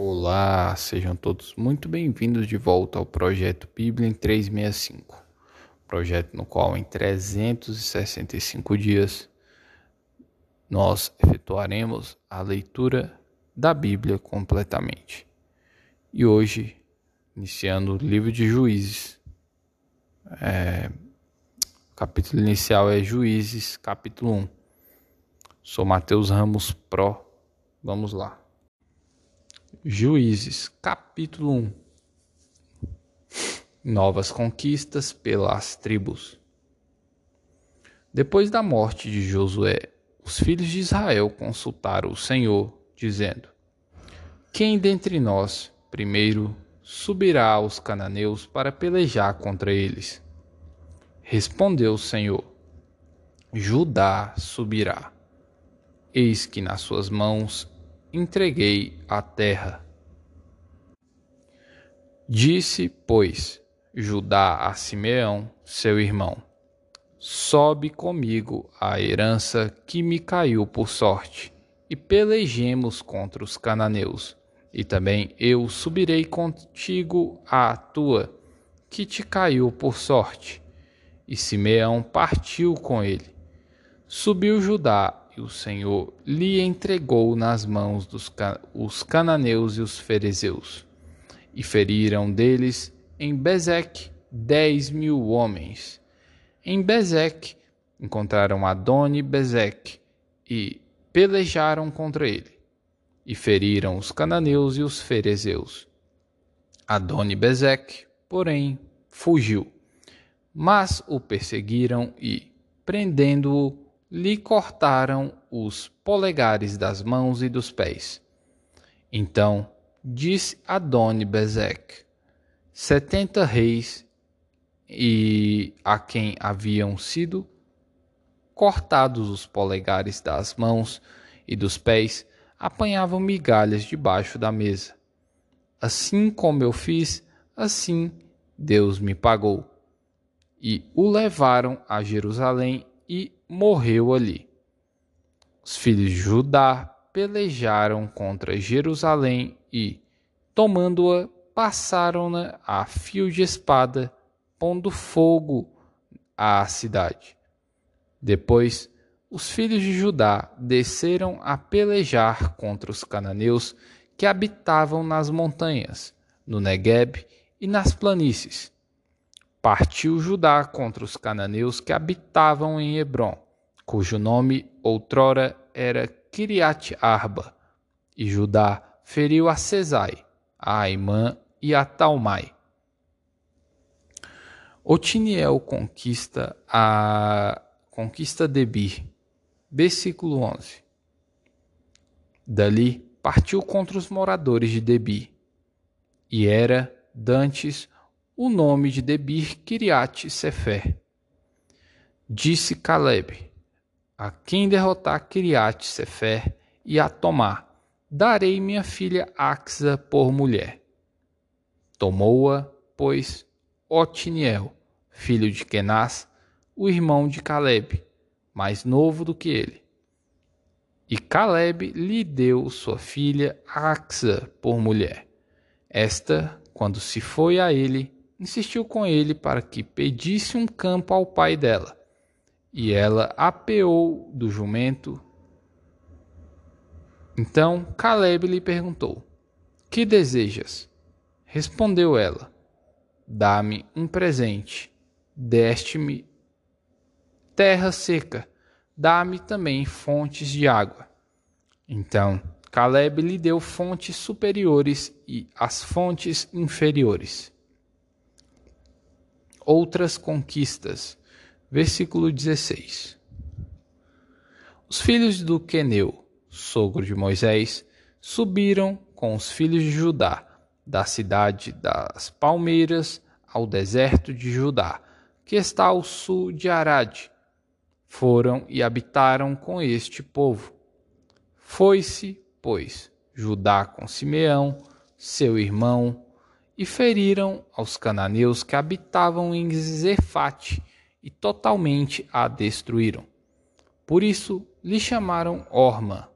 Olá, sejam todos muito bem-vindos de volta ao projeto Bíblia em 365. Projeto no qual em 365 dias nós efetuaremos a leitura da Bíblia completamente. E hoje, iniciando o livro de Juízes, é, o capítulo inicial é Juízes, capítulo 1. Sou Mateus Ramos Pro. Vamos lá. Juízes, capítulo 1 Novas conquistas pelas tribos. Depois da morte de Josué, os filhos de Israel consultaram o Senhor, dizendo: Quem dentre nós primeiro subirá aos cananeus para pelejar contra eles? Respondeu o Senhor: Judá subirá. Eis que nas suas mãos entreguei a terra. Disse, pois, Judá a Simeão, seu irmão: Sobe comigo a herança que me caiu por sorte, e pelejemos contra os cananeus. E também eu subirei contigo à tua, que te caiu por sorte. E Simeão partiu com ele. Subiu Judá o Senhor lhe entregou nas mãos dos os cananeus e os ferezeus. E feriram deles em Bezeque dez mil homens. Em Bezeque encontraram Adoni Bezeque e pelejaram contra ele. E feriram os cananeus e os ferezeus. Adoni Bezeque, porém, fugiu. Mas o perseguiram e, prendendo-o, lhe cortaram os polegares das mãos e dos pés. Então disse Adoni Bezek: setenta reis e a quem haviam sido cortados os polegares das mãos e dos pés apanhavam migalhas debaixo da mesa. Assim como eu fiz, assim Deus me pagou. E o levaram a Jerusalém e morreu ali. Os filhos de Judá pelejaram contra Jerusalém e, tomando-a, passaram-na a fio de espada, pondo fogo à cidade. Depois, os filhos de Judá desceram a pelejar contra os cananeus que habitavam nas montanhas, no Negueb e nas planícies partiu Judá contra os cananeus que habitavam em Hebron, cujo nome outrora era Kiriat Arba, e Judá feriu a Cesai, a Aimã e a Talmai. Otiniel conquista a conquista Debir. Versículo 11. Dali partiu contra os moradores de Debir, e era dantes o nome de Debir Kiriat Sefer. Disse Caleb: A quem derrotar Kiriat Sefer e a tomar, darei minha filha Axa por mulher. Tomou-a, pois, Otiniel, filho de Kenaz, o irmão de Caleb, mais novo do que ele. E Caleb lhe deu sua filha Axa por mulher. Esta, quando se foi a ele, insistiu com ele para que pedisse um campo ao pai dela. E ela apeou do jumento. Então Caleb lhe perguntou: Que desejas? Respondeu ela: Dá-me um presente. Deste-me terra seca. Dá-me também fontes de água. Então Caleb lhe deu fontes superiores e as fontes inferiores outras conquistas. Versículo 16. Os filhos do Queneu, sogro de Moisés, subiram com os filhos de Judá, da cidade das palmeiras ao deserto de Judá, que está ao sul de Arade. Foram e habitaram com este povo. Foi-se, pois, Judá com Simeão, seu irmão, e feriram aos cananeus que habitavam em Zefate e totalmente a destruíram. Por isso lhe chamaram Orma.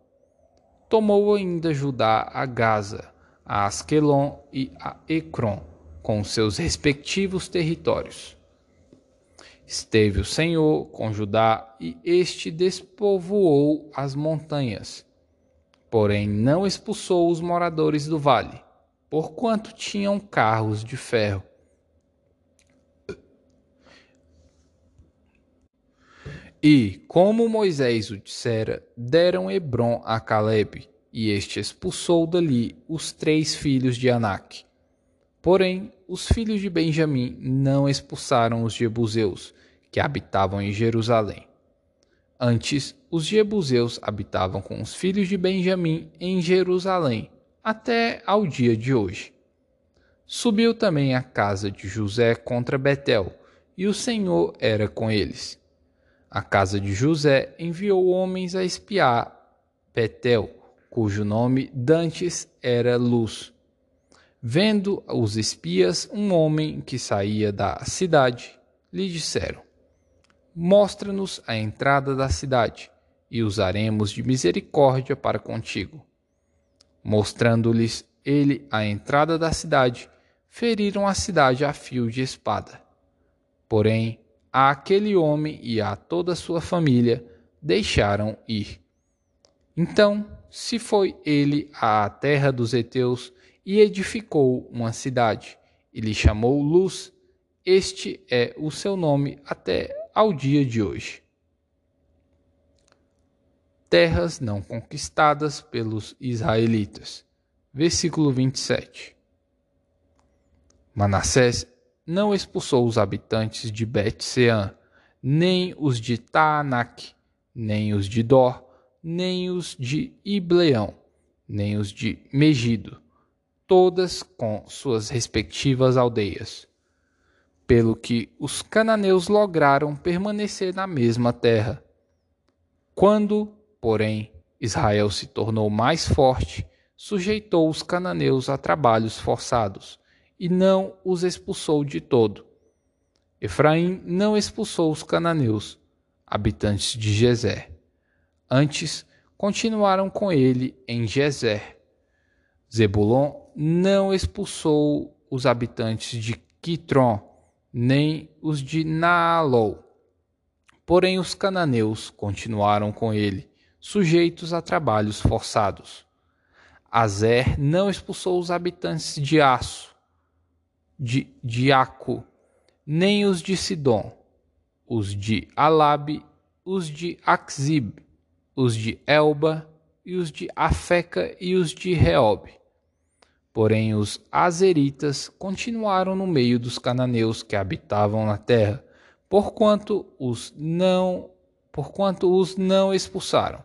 Tomou ainda Judá a Gaza, a Asquelon e a Ecrom, com seus respectivos territórios. Esteve o Senhor com Judá e este despovoou as montanhas. Porém, não expulsou os moradores do vale, porquanto tinham carros de ferro. E, como Moisés o dissera, deram Hebron a Caleb, e este expulsou dali os três filhos de Anak. Porém, os filhos de Benjamim não expulsaram os jebuseus, que habitavam em Jerusalém. Antes, os jebuseus habitavam com os filhos de Benjamim em Jerusalém, até ao dia de hoje. Subiu também a casa de José contra Betel, e o Senhor era com eles. A casa de José enviou homens a espiar Betel, cujo nome dantes era Luz. Vendo os espias um homem que saía da cidade, lhe disseram: Mostra-nos a entrada da cidade, e usaremos de misericórdia para contigo. Mostrando-lhes ele a entrada da cidade, feriram a cidade a fio de espada. Porém, a aquele homem e a toda sua família deixaram ir. Então se foi ele à terra dos heteus e edificou uma cidade, e lhe chamou Luz. Este é o seu nome até ao dia de hoje. Terras não conquistadas pelos israelitas. Versículo 27. Manassés não expulsou os habitantes de Bet-Sean, nem os de Taanak, nem os de Dor, nem os de Ibleão, nem os de Megido, todas com suas respectivas aldeias. Pelo que os cananeus lograram permanecer na mesma terra. Quando, porém, Israel se tornou mais forte, sujeitou os cananeus a trabalhos forçados e não os expulsou de todo. Efraim não expulsou os cananeus, habitantes de Gezer. Antes, continuaram com ele em Gezer. Zebulon não expulsou os habitantes de Quitron, nem os de Naalol. Porém, os cananeus continuaram com ele, sujeitos a trabalhos forçados. Azer não expulsou os habitantes de Aço, de, de Aco, nem os de Sidom, os de Alabe, os de Axib, os de Elba, e os de Afeca e os de Reob. Porém, os azeritas continuaram no meio dos cananeus que habitavam na terra, porquanto os não, porquanto os não expulsaram.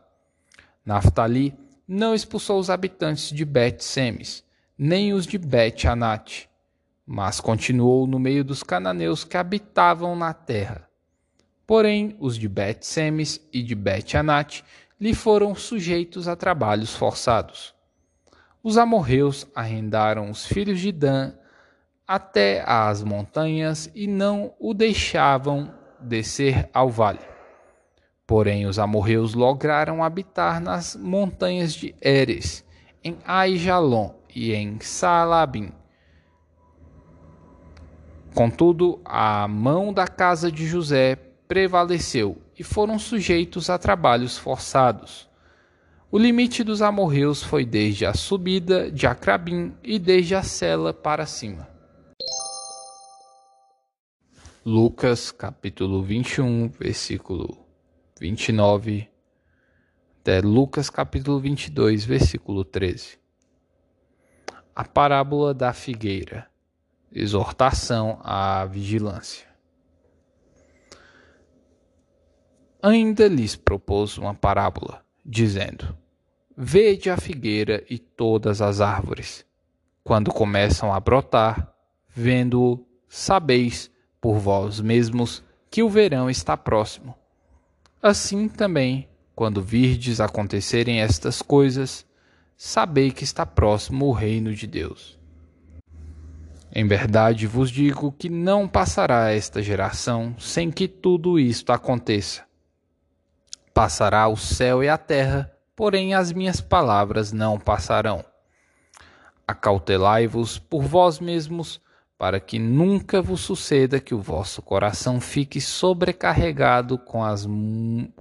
Naftali não expulsou os habitantes de Bet-Semes, nem os de Bet-Anat, mas continuou no meio dos cananeus que habitavam na terra. Porém, os de Bet-Semes e de Bet-Anat lhe foram sujeitos a trabalhos forçados. Os amorreus arrendaram os filhos de Dan até às montanhas e não o deixavam descer ao vale. Porém, os amorreus lograram habitar nas montanhas de Eres, em Aijalon e em Salabim. Contudo, a mão da casa de José prevaleceu e foram sujeitos a trabalhos forçados. O limite dos amorreus foi desde a subida de Acrabim e desde a cela para cima. Lucas capítulo 21, versículo 29, até Lucas capítulo 22, versículo 13. A parábola da figueira. Exortação à vigilância. ainda lhes propôs uma parábola, dizendo: Vede a figueira e todas as árvores. Quando começam a brotar, vendo-o, sabeis por vós mesmos que o verão está próximo. Assim também, quando virdes acontecerem estas coisas, sabei que está próximo o reino de Deus. Em verdade vos digo que não passará esta geração sem que tudo isto aconteça. Passará o céu e a terra, porém as minhas palavras não passarão. Acautelai-vos por vós mesmos, para que nunca vos suceda que o vosso coração fique sobrecarregado com as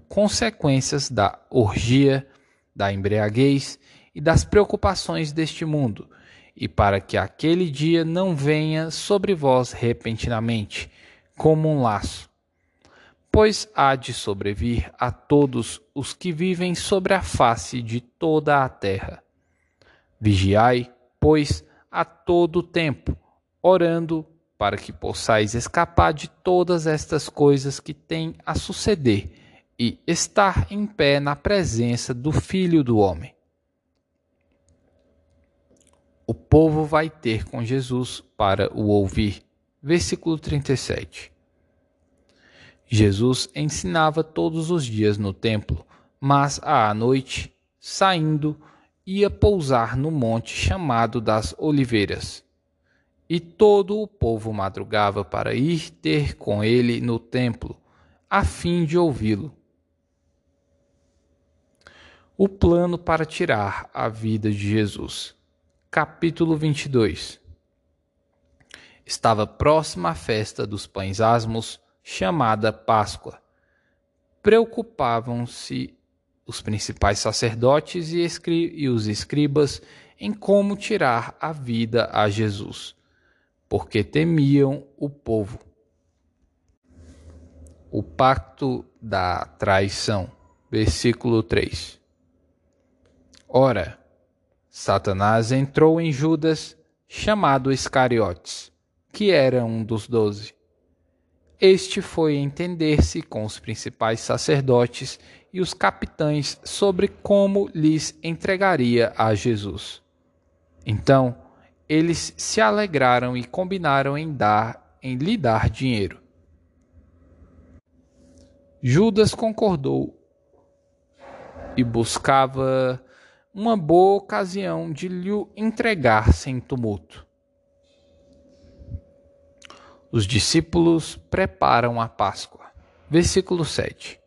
consequências da orgia, da embriaguez e das preocupações deste mundo, e para que aquele dia não venha sobre vós repentinamente, como um laço. Pois há de sobrevir a todos os que vivem sobre a face de toda a terra. Vigiai, pois, a todo tempo, orando para que possais escapar de todas estas coisas que têm a suceder e estar em pé na presença do Filho do Homem. O povo vai ter com Jesus para o ouvir. Versículo 37. Jesus ensinava todos os dias no templo, mas à noite, saindo, ia pousar no monte chamado das Oliveiras. E todo o povo madrugava para ir ter com ele no templo, a fim de ouvi-lo. O plano para tirar a vida de Jesus. Capítulo 22 Estava próxima a festa dos pães asmos, chamada Páscoa. Preocupavam-se os principais sacerdotes e, e os escribas em como tirar a vida a Jesus, porque temiam o povo. O pacto da traição, versículo 3. Ora, Satanás entrou em Judas, chamado Iscariotes, que era um dos doze. Este foi entender-se com os principais sacerdotes e os capitães sobre como lhes entregaria a Jesus. Então, eles se alegraram e combinaram em dar em lhe dar dinheiro. Judas concordou e buscava uma boa ocasião de lhe entregar sem tumulto. Os discípulos preparam a Páscoa. Versículo 7.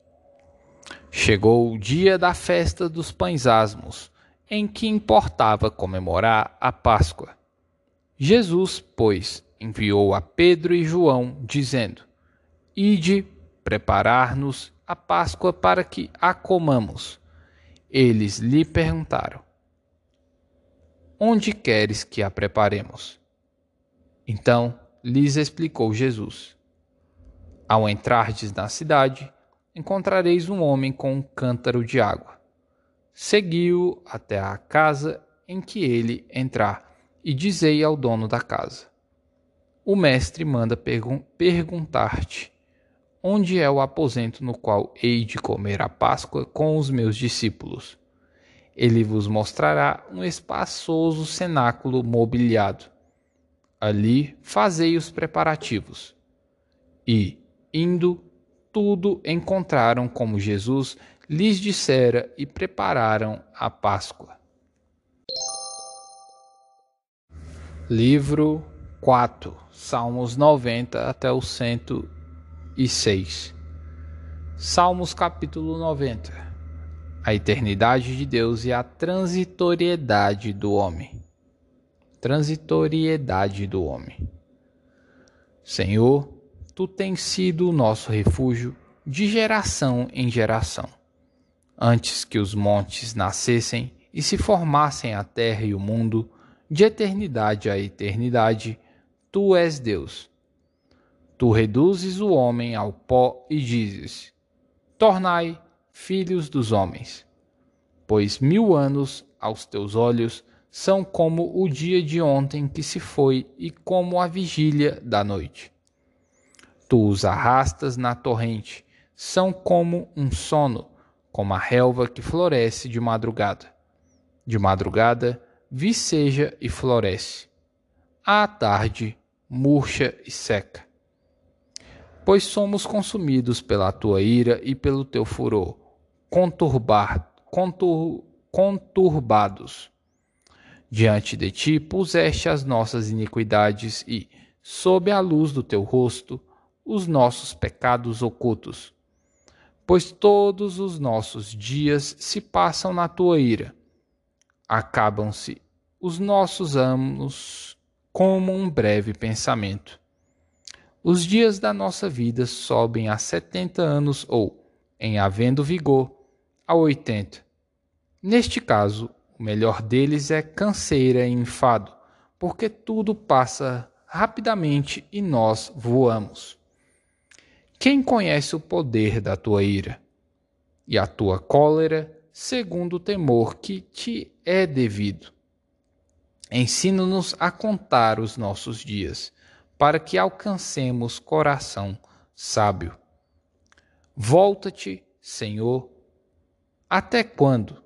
Chegou o dia da festa dos pães asmos, em que importava comemorar a Páscoa. Jesus, pois, enviou a Pedro e João, dizendo: Ide preparar-nos a Páscoa para que a comamos. Eles lhe perguntaram: Onde queres que a preparemos? Então lhes explicou Jesus: Ao entrardes na cidade, encontrareis um homem com um cântaro de água. Segui-o até a casa em que ele entrar, e dizei ao dono da casa: O mestre manda pergun perguntar-te: Onde é o aposento no qual hei de comer a Páscoa com os meus discípulos? Ele vos mostrará um espaçoso cenáculo mobiliado. Ali fazei os preparativos. E, indo, tudo encontraram como Jesus lhes dissera e prepararam a Páscoa. Livro 4, Salmos 90 até o 106. Salmos capítulo 90. A eternidade de Deus e a transitoriedade do homem. Transitoriedade do homem. Senhor, tu tens sido o nosso refúgio de geração em geração. Antes que os montes nascessem e se formassem a terra e o mundo, de eternidade a eternidade, tu és Deus. Tu reduzes o homem ao pó e dizes: Tornai filhos dos homens. Pois mil anos aos teus olhos são como o dia de ontem que se foi e como a vigília da noite. Tu os arrastas na torrente, são como um sono, como a relva que floresce de madrugada. De madrugada viceja e floresce. À tarde murcha e seca. Pois somos consumidos pela tua ira e pelo teu furor, conturbar, contur, conturbados. Diante de ti puseste as nossas iniquidades e, sob a luz do teu rosto, os nossos pecados ocultos. Pois todos os nossos dias se passam na tua ira. Acabam-se os nossos anos como um breve pensamento. Os dias da nossa vida sobem a 70 anos ou, em havendo vigor, a 80. Neste caso, o melhor deles é canseira e enfado, porque tudo passa rapidamente e nós voamos. Quem conhece o poder da tua ira e a tua cólera, segundo o temor que te é devido? Ensina-nos a contar os nossos dias para que alcancemos coração sábio. Volta-te, Senhor, até quando?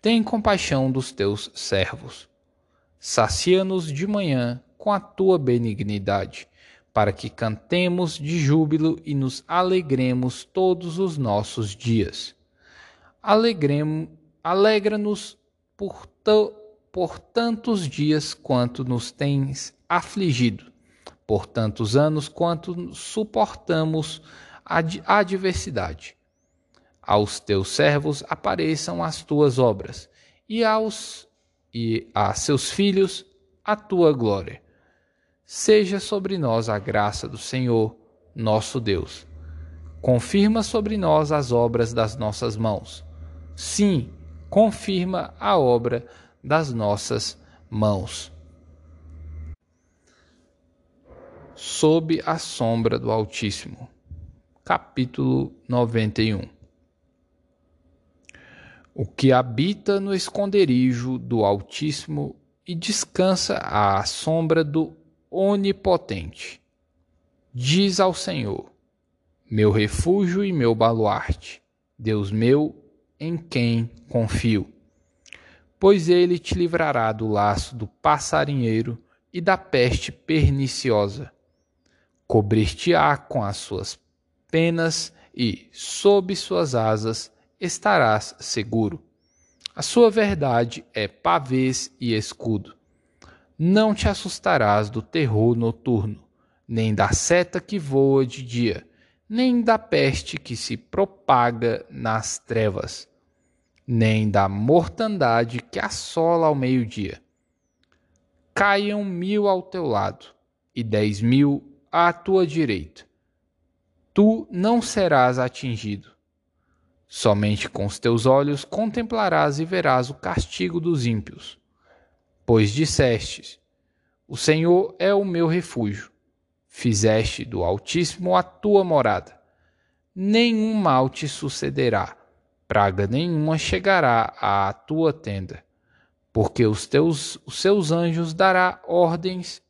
Tem compaixão dos teus servos. Sacia-nos de manhã com a tua benignidade, para que cantemos de júbilo e nos alegremos todos os nossos dias. Alegra-nos por, por tantos dias quanto nos tens afligido por tantos anos quanto suportamos a adversidade. Aos teus servos apareçam as tuas obras, e aos e a seus filhos a tua glória. Seja sobre nós a graça do Senhor, nosso Deus. Confirma sobre nós as obras das nossas mãos. Sim, confirma a obra das nossas mãos. Sob a sombra do Altíssimo. Capítulo 91 O que habita no esconderijo do Altíssimo e descansa à sombra do Onipotente. Diz ao Senhor: Meu refúgio e meu baluarte, Deus meu, em quem confio. Pois ele te livrará do laço do passarinheiro e da peste perniciosa cobrir-te-á com as suas penas e, sob suas asas, estarás seguro. A sua verdade é pavês e escudo. Não te assustarás do terror noturno, nem da seta que voa de dia, nem da peste que se propaga nas trevas, nem da mortandade que assola ao meio-dia. Caiam mil ao teu lado e dez mil à tua direita. Tu não serás atingido. Somente com os teus olhos contemplarás e verás o castigo dos ímpios. Pois dissestes: O Senhor é o meu refúgio. Fizeste do Altíssimo a tua morada. Nenhum mal te sucederá, praga nenhuma chegará à tua tenda, porque os teus os seus anjos dará ordens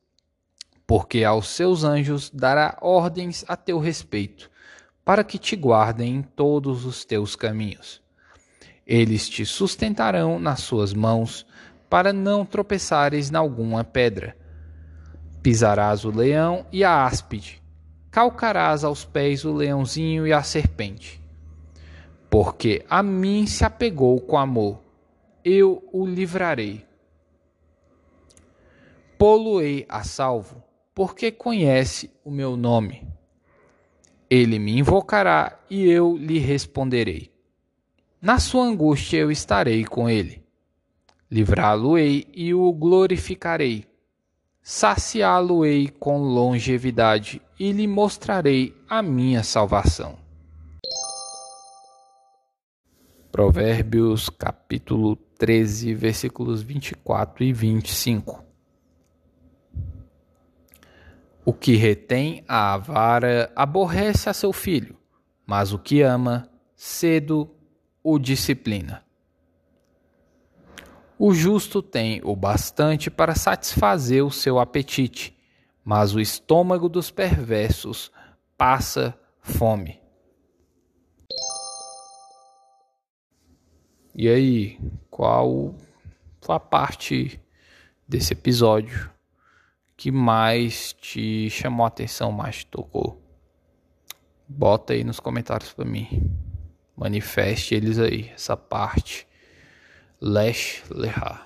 porque aos seus anjos dará ordens a teu respeito, para que te guardem em todos os teus caminhos. Eles te sustentarão nas suas mãos, para não tropeçares em alguma pedra. Pisarás o leão e a áspide, calcarás aos pés o leãozinho e a serpente. Porque a mim se apegou com amor, eu o livrarei. Poluei a salvo porque conhece o meu nome. Ele me invocará e eu lhe responderei. Na sua angústia eu estarei com ele. Livrá-lo-ei e o glorificarei. Saciá-lo-ei com longevidade e lhe mostrarei a minha salvação. Provérbios capítulo 13, versículos 24 e 25. O que retém a vara aborrece a seu filho, mas o que ama, cedo o disciplina. O justo tem o bastante para satisfazer o seu apetite, mas o estômago dos perversos passa fome. E aí, qual a parte desse episódio que mais te chamou a atenção, mais te tocou? Bota aí nos comentários para mim. Manifeste eles aí, essa parte. Lesh Lehar.